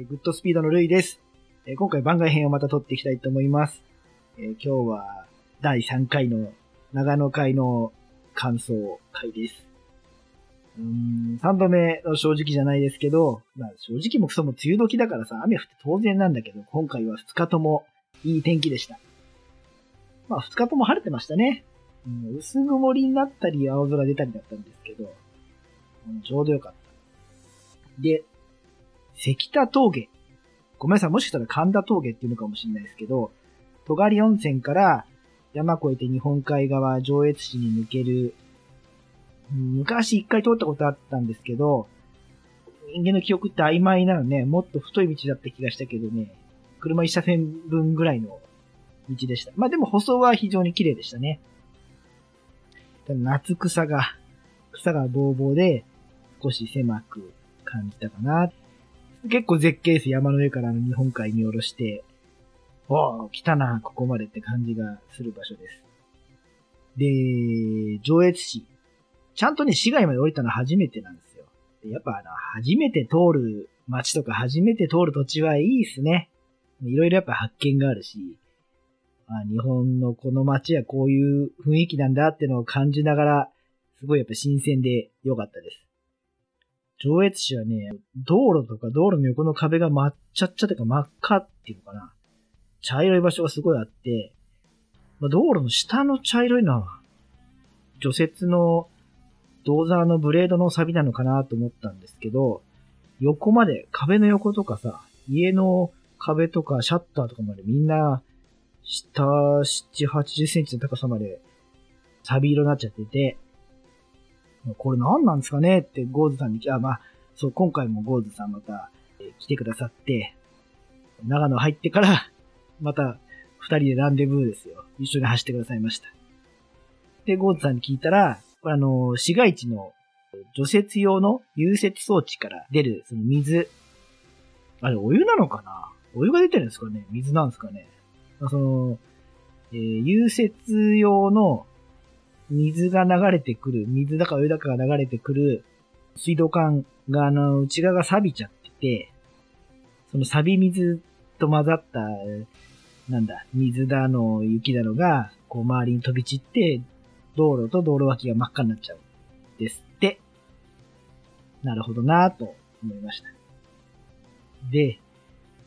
えーグッドスピードのルイです。えー今回番外編をまた撮っていきたいと思います。えー今日は第3回の長野会の感想会です。うん、3度目の正直じゃないですけど、まあ正直もクソも梅雨時だからさ、雨降って当然なんだけど、今回は2日ともいい天気でした。まあ2日とも晴れてましたね。うん、薄曇りになったり青空出たりだったんですけど、うんちょうどよかった。で、関田峠。ごめんなさい、もしかしたら神田峠っていうのかもしれないですけど、戸狩温泉から山越えて日本海側上越市に抜ける、昔一回通ったことあったんですけど、人間の記憶って曖昧なのね、もっと太い道だった気がしたけどね、車一車線分ぐらいの道でした。まあでも舗装は非常に綺麗でしたね。夏草が、草がぼうぼうで少し狭く感じたかな。結構絶景です。山の上から日本海見下ろして、おー、来たな、ここまでって感じがする場所です。で、上越市。ちゃんとね、市街まで降りたのは初めてなんですよ。やっぱあの、初めて通る街とか初めて通る土地はいいですね。いろいろやっぱ発見があるし、あ日本のこの街はこういう雰囲気なんだってのを感じながら、すごいやっぱ新鮮で良かったです。上越市はね、道路とか道路の横の壁が真っ茶っ茶というか真っ赤っていうのかな。茶色い場所がすごいあって、まあ、道路の下の茶色いのは、除雪の銅座のブレードの錆なのかなと思ったんですけど、横まで、壁の横とかさ、家の壁とかシャッターとかまでみんな、下7、80センチの高さまで、錆色になっちゃってて、これ何なんですかねってゴーズさんに、あ、まあ、そう、今回もゴーズさんまた、来てくださって、長野入ってから、また、二人でランデブーですよ。一緒に走ってくださいました。で、ゴーズさんに聞いたら、これあの、市街地の除雪用の融雪装置から出る、その水、あれ、お湯なのかな？お湯が出てるんですかね？水なんですかね？その、えー融雪用の水が流れてくる、水だかお湯だかが流れてくる水道管があの、内側が錆びちゃってて、その錆び水と混ざった、なんだ、水だの、雪だのが、こう周りに飛び散って、道路と道路脇が真っ赤になっちゃう。ですって。なるほどなぁと思いました。で、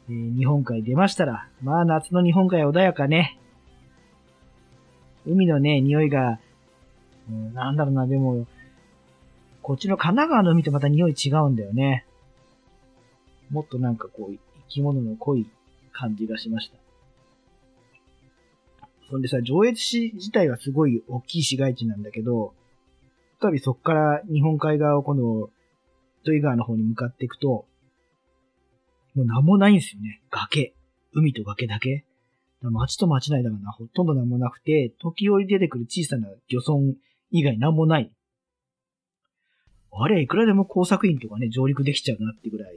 えー日本海出ましたら、まあ夏の日本海は穏やかね。海のね、匂いが、うんなんだろうな、でも、こっちの神奈川の海とまた匂い違うんだよね。もっとなんかこう、生き物の濃い感じがしました。そんでさ、上越市自体はすごい大きい市街地なんだけど、再びそっから日本海側を今度、糸魚川の方に向かっていくと、もう何もないんですよね。崖。海と崖だけ。だから町と町の間がな、ほとんど何もなくて、時折出てくる小さな漁村以外何もない。あれ、いくらでも工作員とかね、上陸できちゃうなってぐらい。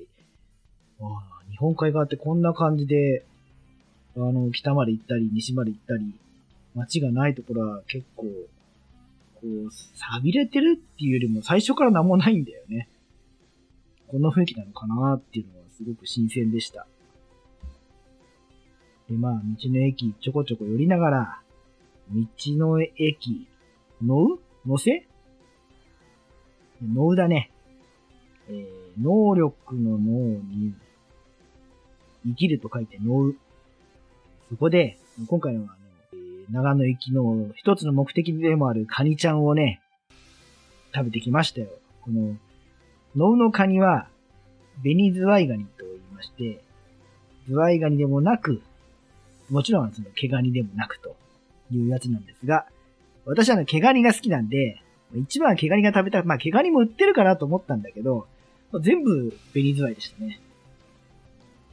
ああ日本海側ってこんな感じで、あの、北まで行ったり、西まで行ったり、街がないところは結構、こう、錆びれてるっていうよりも最初から何もないんだよね。こんな雰囲気なのかなっていうのはすごく新鮮でした。で、まあ、道の駅ちょこちょこ寄りながら、道の駅、のうのせ？のうだね。えー、能力の脳に、生きると書いてのう。そこで、今回はね、長野行きの一つの目的でもあるカニちゃんをね、食べてきましたよ。この、能のカニは、紅ズワイガニと言いまして、ズワイガニでもなく、もちろんその毛ガニでもなくというやつなんですが、私はね、毛ガニが好きなんで、一番は毛ガニが食べたい。まあ、毛ガニも売ってるかなと思ったんだけど、全部紅ズワイでしたね。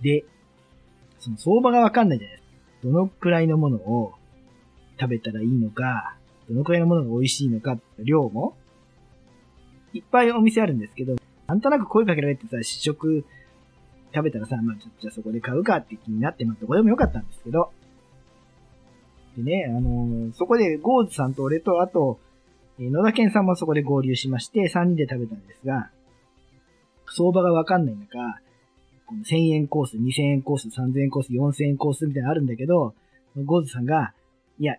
で、その相場がわかんないじゃないですか。どのくらいのものを食べたらいいのか、どのくらいのものが美味しいのか、量も、いっぱいお店あるんですけど、なんとなく声かけられてさ、試食食べたらさ、まあ、ちょじゃあそこで買うかって気になって、まあ、どこでもよかったんですけど、でね、あのーそこでゴーズさんと俺と、あと、え野田健さんもそこで合流しまして、3人で食べたんですが、相場がわかんない中、この1000円コース、2000円コース、3000円コース、4000円コースみたいなのあるんだけど、ゴーズさんが、いや、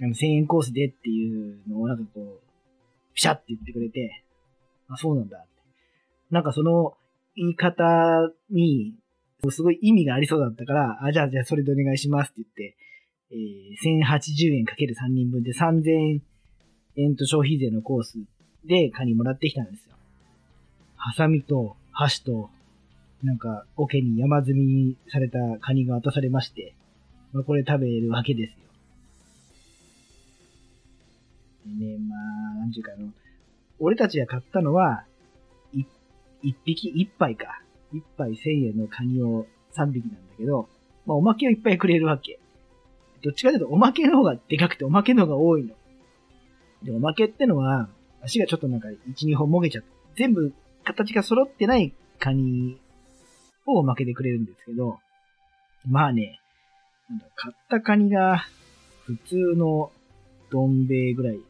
あの1000円コースでっていうのをなんかこう、ピシャって言ってくれて、あ、そうなんだって。なんかその言い方に、すごい意味がありそうだったから、あ、じゃあじゃあそれでお願いしますって言って、えー、1080円かける3人分で3000円と消費税のコースでカニもらってきたんですよ。ハサミと箸と、なんか、桶に山積みされたカニが渡されまして、まあ、これ食べるわけですよ。でね、まあ、なんちゅうかあの、俺たちが買ったのは、一匹一杯か。一杯千円のカニを三匹なんだけど、まあおまけをいっぱいくれるわけ。どっちかというとおまけの方がでかくておまけの方が多いの。で、おまけってのは、足がちょっとなんか一、二本もげちゃって、全部形が揃ってないカニをおまけでくれるんですけど、まあね、買ったカニが普通のどん兵衛ぐらい、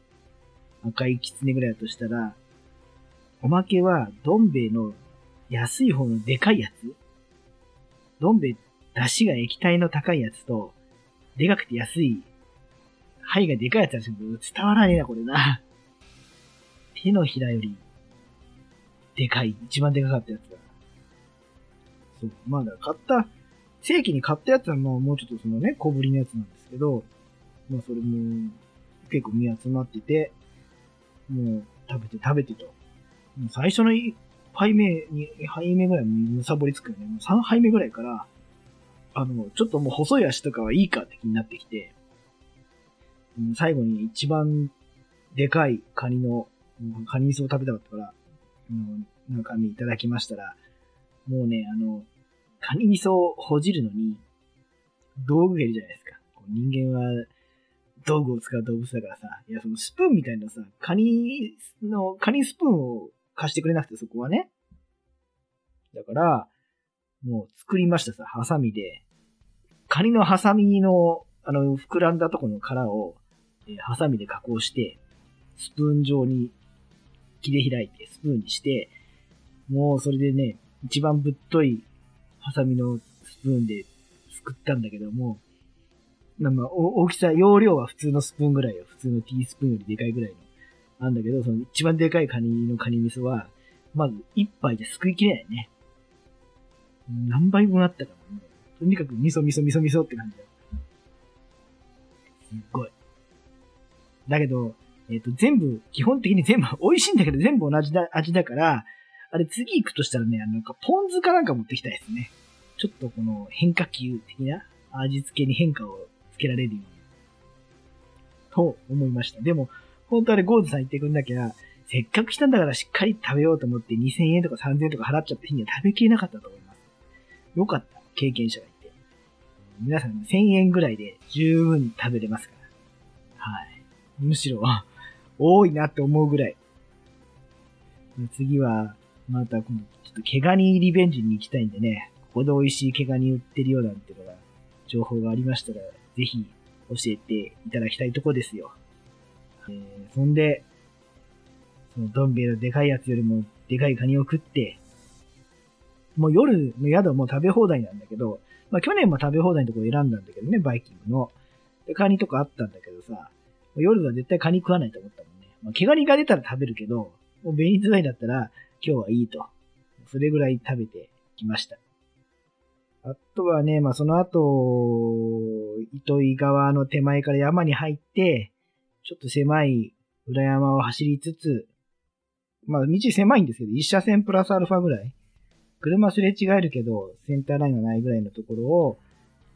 赤いキツネぐらいだとしたら、おまけはどん兵衛の安い方のでかいやつどん兵衛、出汁が液体の高いやつと、でかくて安い、肺がでかいやつあるんですけど、伝わらねえな、これな。手のひらより、でかい、一番でかかったやつだ。そう。ま、だ買った、正規に買ったやつはもうもうちょっとそのね、小ぶりのやつなんですけど、まあそれも結構身集まってて、もう食べて食べてと。もう最初の1杯目、2杯目ぐらいむさぼりつくよね。もう3杯目ぐらいから、あの、ちょっともう細い足とかはいいかって気になってきて、最後に一番でかいカニの、カニ味噌を食べたかったから、あの、中身いただきましたら、もうね、あの、カニ味噌をほじるのに、道具がいるじゃないですか。人間は道具を使う動物だからさ、いや、そのスプーンみたいなさ、カニの、カニスプーンを貸してくれなくて、そこはね。だから、もう作りましたさ、ハサミで。カニのハサミの、あの、膨らんだとこの殻を、えー、ハサミで加工して、スプーン状に切り開いて、スプーンにして、もうそれでね、一番ぶっといハサミのスプーンで作ったんだけども、まあ、大きさ、容量は普通のスプーンぐらいよ。普通のティースプーンよりでかいぐらいの。なんだけど、その一番でかいカニのカニ味噌は、まず一杯ですくいきれないね。何杯分あったかもとにかく味噌味噌味噌味噌って感じだ。すっごい。だけど、えっ、ー、と、全部、基本的に全部、美味しいんだけど全部同じだ味だから、あれ次行くとしたらね、なんかポン酢かなんか持ってきたいですね。ちょっとこの変化球的な味付けに変化をつけられるように。と思いました。でも、本当はね、ゴーズさん言ってくんなきゃ、せっかく来たんだからしっかり食べようと思って2000円とか3000円とか払っちゃった日には食べきれなかったと思います。よかった。経験者がい。皆さん1000円ぐらいで十分食べれますから。はい。むしろ、多いなって思うぐらい。次は、また今度、ちょっと毛ガニリベンジに行きたいんでね、ここで美味しい毛ガニ売ってるようなんてのが、情報がありましたら、ぜひ教えていただきたいとこですよ。えー、そんで、そのどん兵衛のでかいやつよりもでかいカニを食って、もう夜の宿も食べ放題なんだけど、まあ去年も食べ放題のところ選んだんだけどね、バイキングの。で、カニとかあったんだけどさ、夜は絶対カニ食わないと思ったもんね。まあ、毛ガニが出たら食べるけど、もう紅ズワイだったら今日はいいと。それぐらい食べてきました。あとはね、まあその後、糸魚川の手前から山に入って、ちょっと狭い裏山を走りつつ、まあ道狭いんですけど、一車線プラスアルファぐらい。車すれ違えるけど、センターラインがないぐらいのところを、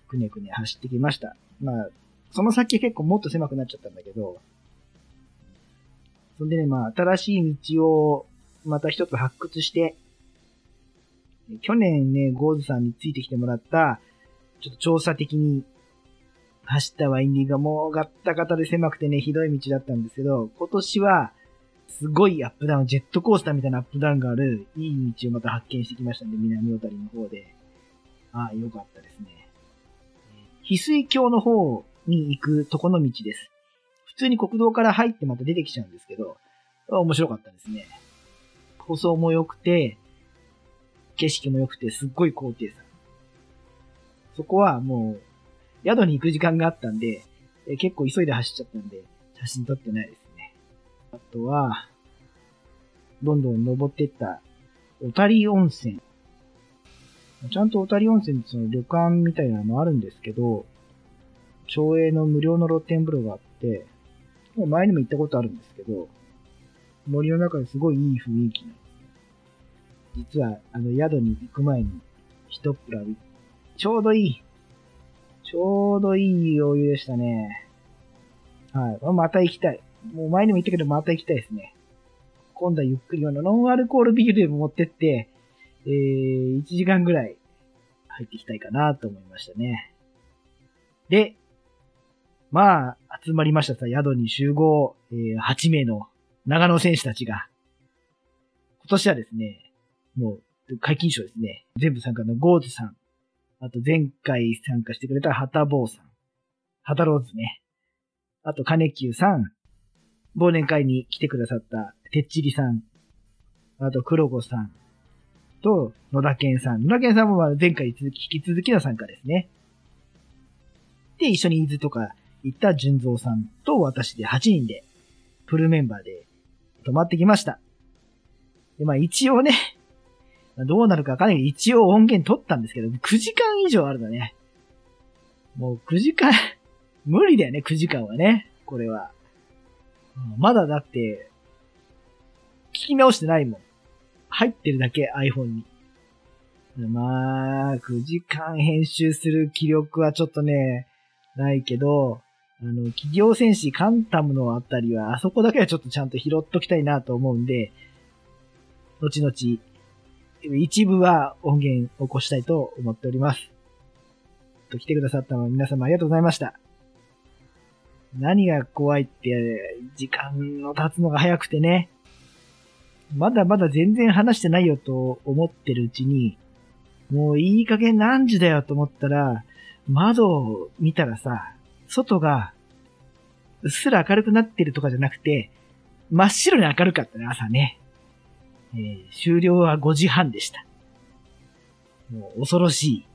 くねくね走ってきました。まあ、その先結構もっと狭くなっちゃったんだけど、そんでね、まあ、新しい道をまた一つ発掘して、去年ね、ゴーズさんについてきてもらった、ちょっと調査的に走ったワインディがもうガッタガタで狭くてね、ひどい道だったんですけど、今年は、すごいアップダウン、ジェットコースターみたいなアップダウンがある、いい道をまた発見してきましたんで、南小谷の方で。ああ、よかったですね。翡翠橋の方に行くとこの道です。普通に国道から入ってまた出てきちゃうんですけど、面白かったですね。舗装も良くて、景色も良くてすっごい高低差。そこはもう、宿に行く時間があったんで、結構急いで走っちゃったんで、写真撮ってないです。あとは、どんどん登っていった、小谷温泉。ちゃんと小谷温泉ってその旅館みたいなのあるんですけど、町営の無料の露天風呂があって、もう前にも行ったことあるんですけど、森の中ですごいいい雰囲気なんです。実は、あの宿に行く前に、一っぷら、ちょうどいい、ちょうどいいお湯でしたね。はい。また行きたい。もう前にも言ったけど、また行きたいですね。今度はゆっくり、あのノンアルコールビールでも持ってって、えー、1時間ぐらい入っていきたいかなと思いましたね。で、まあ、集まりましたさ、宿に集合、えー、8名の長野選手たちが、今年はですね、もう、解禁賞ですね。全部参加のゴーズさん、あと前回参加してくれたハタボーさん、ハタローズね。あと、カネキューさん、忘年会に来てくださったてっちりさん、あと、黒子さん、と、野田健さん。野田健さんも前回引き続きの参加ですね。で、一緒に伊豆とか行った純蔵さんと私で8人で、フルメンバーで泊まってきました。で、まあ一応ね、どうなるかわかんないけど、一応音源取ったんですけど、9時間以上あるのね。もう9時間無理だよね、9時間はね。これは。まだだって、聞き直してないもん。入ってるだけ iPhone に。まあ、9時間編集する気力はちょっとね、ないけど、あの、企業戦士カンタムのあたりは、あそこだけはちょっとちゃんと拾っときたいなと思うんで、後々、一部は音源起こしたいと思っております。と来てくださったの皆様ありがとうございました。何が怖いって、時間の経つのが早くてね、まだまだ全然話してないよと思ってるうちに、もういい加減何時だよと思ったら、窓を見たらさ、外が、うっすら明るくなってるとかじゃなくて、真っ白に明るかったね、朝ね。えー、終了は5時半でした。もう恐ろしい。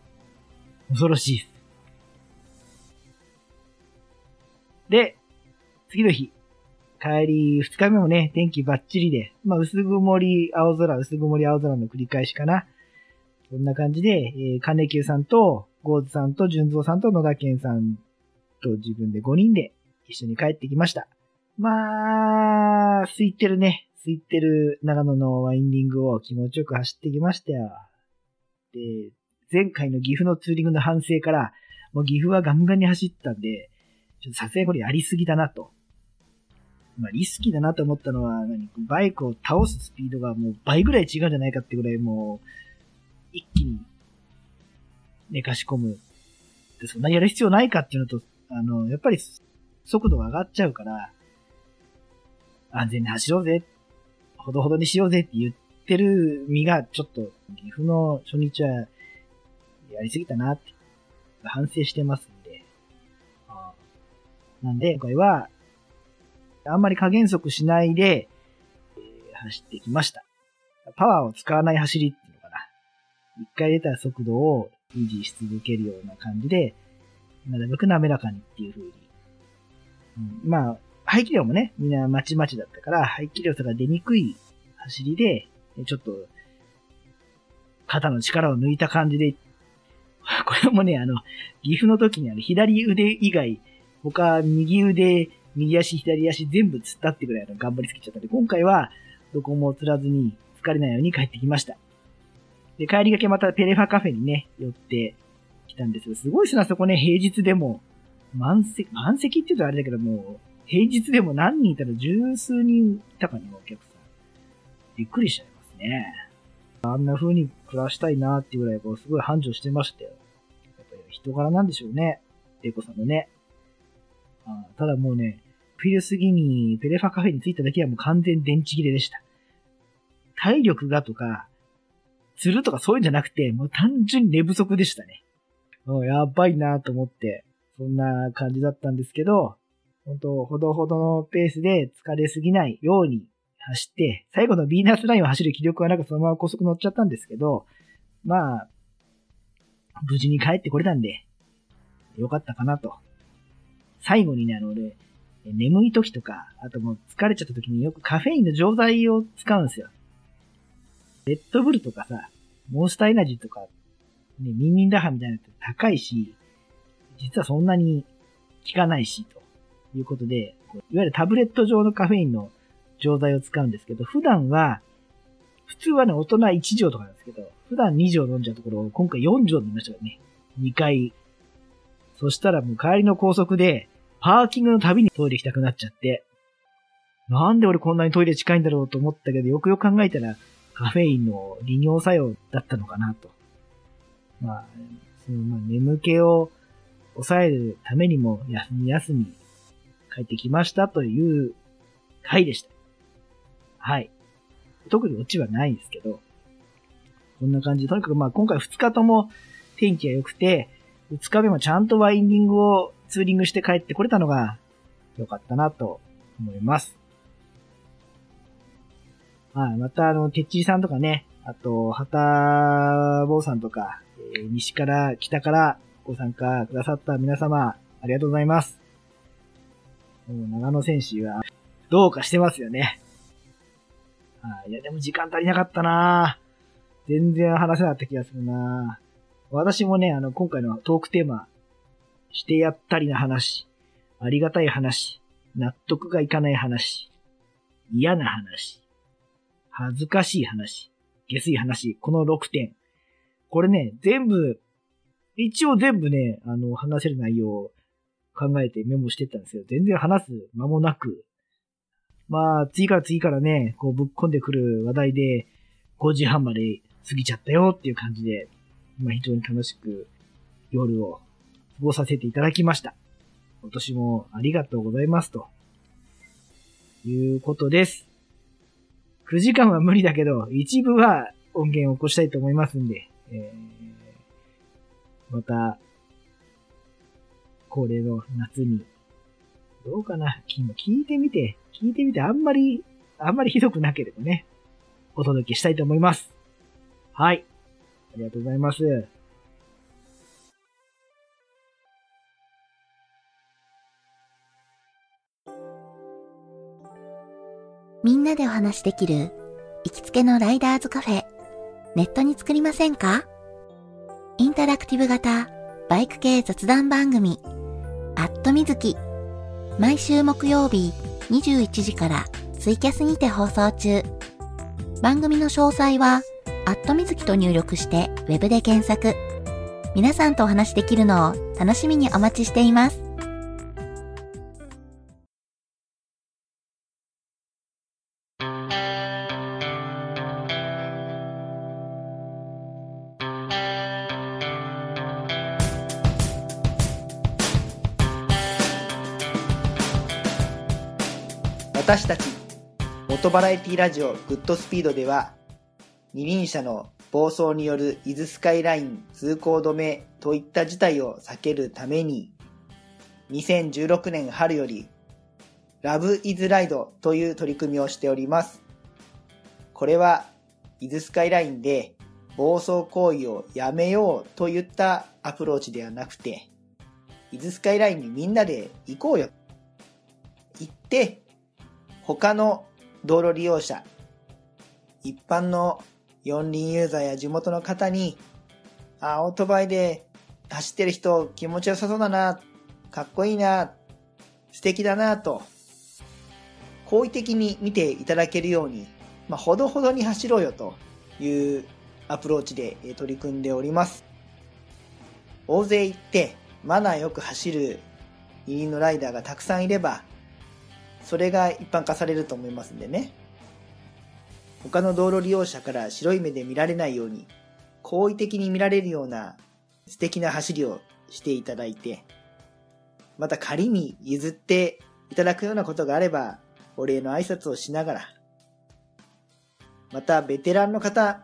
恐ろしいです。で、次の日。帰り、二日目もね、天気バッチリで、まあ、薄曇り、青空、薄曇り、青空の繰り返しかな。こんな感じで、えー、金久さんと、ゴーズさんと、純蔵さんと、野田健さんと自分で5人で一緒に帰ってきました。まあ、空いてるね。空いてる長野のワインディングを気持ちよく走ってきましたよ。で、前回の岐阜のツーリングの反省から、もう岐阜はガンガンに走ったんで、ちょっとさすがにこれやりすぎだなと。まあ、リスキーだなと思ったのは、何バイクを倒すスピードがもう倍ぐらい違うんじゃないかってぐらいもう、一気に寝かし込む。で、そんなやる必要ないかっていうのと、あの、やっぱり速度が上がっちゃうから、安全に走ろうぜ、ほどほどにしようぜって言ってる身が、ちょっと、岐阜の初日は、やりすぎたなって、反省してますんで。なんで、今回は、あんまり加減速しないで、えー、走ってきました。パワーを使わない走りっていうのかな。一回出た速度を維持し続けるような感じで、なるべく滑らかにっていう風に。うん、まあ、排気量もね、みんなまちまちだったから、排気量差が出にくい走りで、ちょっと、肩の力を抜いた感じで、これもね、あの、岐阜の時にある左腕以外、他右腕、右足、左足全部突ったってぐらいの頑張りすぎちゃったんで、今回はどこも釣らずに疲れないように帰ってきました。で、帰りがけまたペレファカフェにね、寄ってきたんですけど、すごいっすな、そこね、平日でも、満席、満席って言うとあれだけども、平日でも何人いたら十数人いたかな、お客さん。びっくりしちゃいますね。あんな風に暮らしたいなっていうぐらい、こう、すごい繁盛してましたよ。やっぱり人柄なんでしょうね。エコさんのね。ただもうね、フィル過ぎにペレファカフェに着いただけはもう完全電池切れでした。体力がとか、釣るとかそういうんじゃなくて、もう単純に寝不足でしたね。もうやばいなと思って、そんな感じだったんですけど、本当ほどほどのペースで疲れすぎないように走って、最後のビーナスラインを走る気力はなくそのまま高速乗っちゃったんですけど、まあ、無事に帰ってこれたんで、よかったかなと。最後にね、あの、俺、眠い時とか、あともう疲れちゃった時によくカフェインの錠剤を使うんですよ。レッドブルとかさ、モンスターエナジーとか、ね、ミンミンダハみたいなのって高いし、実はそんなに効かないし、ということで、いわゆるタブレット状のカフェインの錠剤を使うんですけど、普段は、普通はね、大人1錠とかなんですけど、普段2錠飲んじゃうところを今回4錠飲みましたからね。2回。そしたらもう帰りの高速で、パーキングのたびにトイレ行きたくなっちゃって、なんで俺こんなにトイレ近いんだろうと思ったけど、よくよく考えたら、カフェインの利尿作用だったのかなと。まあ、そのまあ眠気を抑えるためにも休み休み帰ってきましたという回でした。はい。特にオチはないんですけど、こんな感じで、とにかくまあ今回2日とも天気が良くて、2日目もちゃんとワインディングをツーリングして帰ってこれたのが良かったなと思います。はい。また、あの、てっちりさんとかね、あと、はた坊さんとか、えー、西から北からご参加くださった皆様、ありがとうございます。もう長野選手は、どうかしてますよね。はい。いや、でも時間足りなかったな全然話せなかった気がするな私もね、あの、今回のトークテーマ、してやったりな話、ありがたい話、納得がいかない話、嫌な話、恥ずかしい話、下水話、この6点。これね、全部、一応全部ね、あの、話せる内容を考えてメモしてたんですけど、全然話す間もなく、まあ、次から次からね、こうぶっ込んでくる話題で、5時半まで過ぎちゃったよっていう感じで、まあ非常に楽しく夜を過ごさせていただきました。今年もありがとうございますと。いうことです。9時間は無理だけど、一部は音源を起こしたいと思いますんで、えー、また、恒例の夏に、どうかな？聞いてみて、聞いてみてあんまり、あんまりひどくなければね、お届けしたいと思います。はい。ありがとうございます。みんなでお話しできる行きつけのライダーズカフェ、ネットに作りませんか？インタラクティブ型バイク系雑談番組、アットみずき。毎週木曜日21時からツイキャスにて放送中。番組の詳細は、アットみずきと入力してウェブで検索。皆さんとお話しできるのを楽しみにお待ちしています。私たち、元バラエティラジオグッドスピードでは、二輪車の暴走による伊豆スカイライン通行止めといった事態を避けるために、2016年春より、ラブイズライドという取り組みをしております。これは、伊豆スカイラインで暴走行為をやめようといったアプローチではなくて、伊豆スカイラインにみんなで行こうよ。行って、他の道路利用者、一般の四輪ユーザーや地元の方に、あ、オートバイで走ってる人気持ちよさそうだな、かっこいいな、素敵だなと、好意的に見ていただけるように、まあ、ほどほどに走ろうよというアプローチで取り組んでおります。大勢行ってマナーよく走る二輪のライダーがたくさんいれば、それが一般化されると思いますんでね。他の道路利用者から白い目で見られないように、好意的に見られるような素敵な走りをしていただいて、また仮に譲っていただくようなことがあれば、お礼の挨拶をしながら、またベテランの方、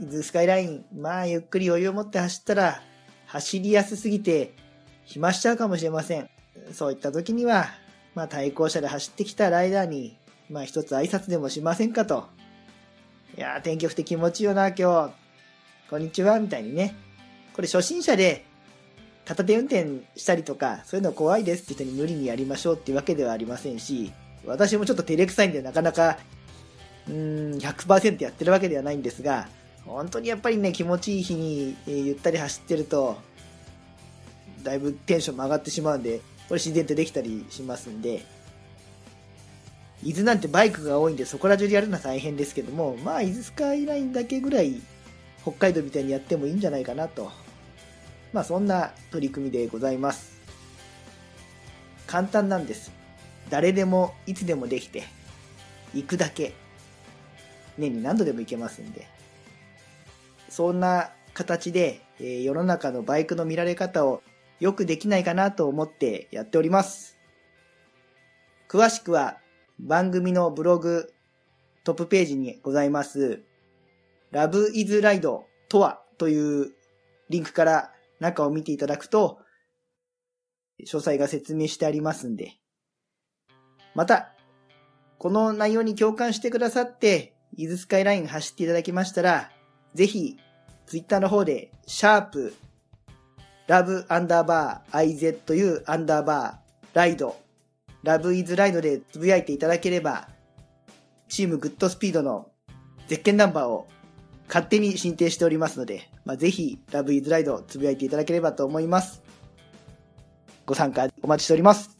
伊豆スカイライン、まあゆっくり余裕を持って走ったら、走りやすすぎて暇しちゃうかもしれません。そういった時には、まあ対向車で走ってきたライダーに、まあ一つ挨拶でもしませんかと。いやー天気良くて気持ちいいよな、今日。こんにちは、みたいにね。これ初心者で片手運転したりとか、そういうの怖いですって人に無理にやりましょうっていうわけではありませんし、私もちょっと照れくさいんでなかなか、うーん、100%やってるわけではないんですが、本当にやっぱりね、気持ちいい日に、えーゆったり走ってると、だいぶテンションも上がってしまうんで、これ自然とできたりしますんで、伊豆なんてバイクが多いんでそこら中でやるのは大変ですけども、まあ伊豆スカイラインだけぐらい北海道みたいにやってもいいんじゃないかなと。まあそんな取り組みでございます。簡単なんです。誰でもいつでもできて、行くだけ。年に何度でも行けますんで。そんな形で、えー世の中のバイクの見られ方をよくできないかなと思ってやっております。詳しくは番組のブログトップページにございます、Love is Ride とはというリンクから中を見ていただくと、詳細が説明してありますんで。また、この内容に共感してくださって、伊豆スカイライン走っていただきましたら、ぜひ、ツイッターの方で、シャープ、ラブアンダーバー IZU アンダーバーライド、ラブイズライドでつぶやいていただければ、チームグッドスピードのゼッケンナンバーを勝手に申請しておりますので、まあ、ぜひ、ラブイズライドつぶやいていただければと思います。ご参加お待ちしております。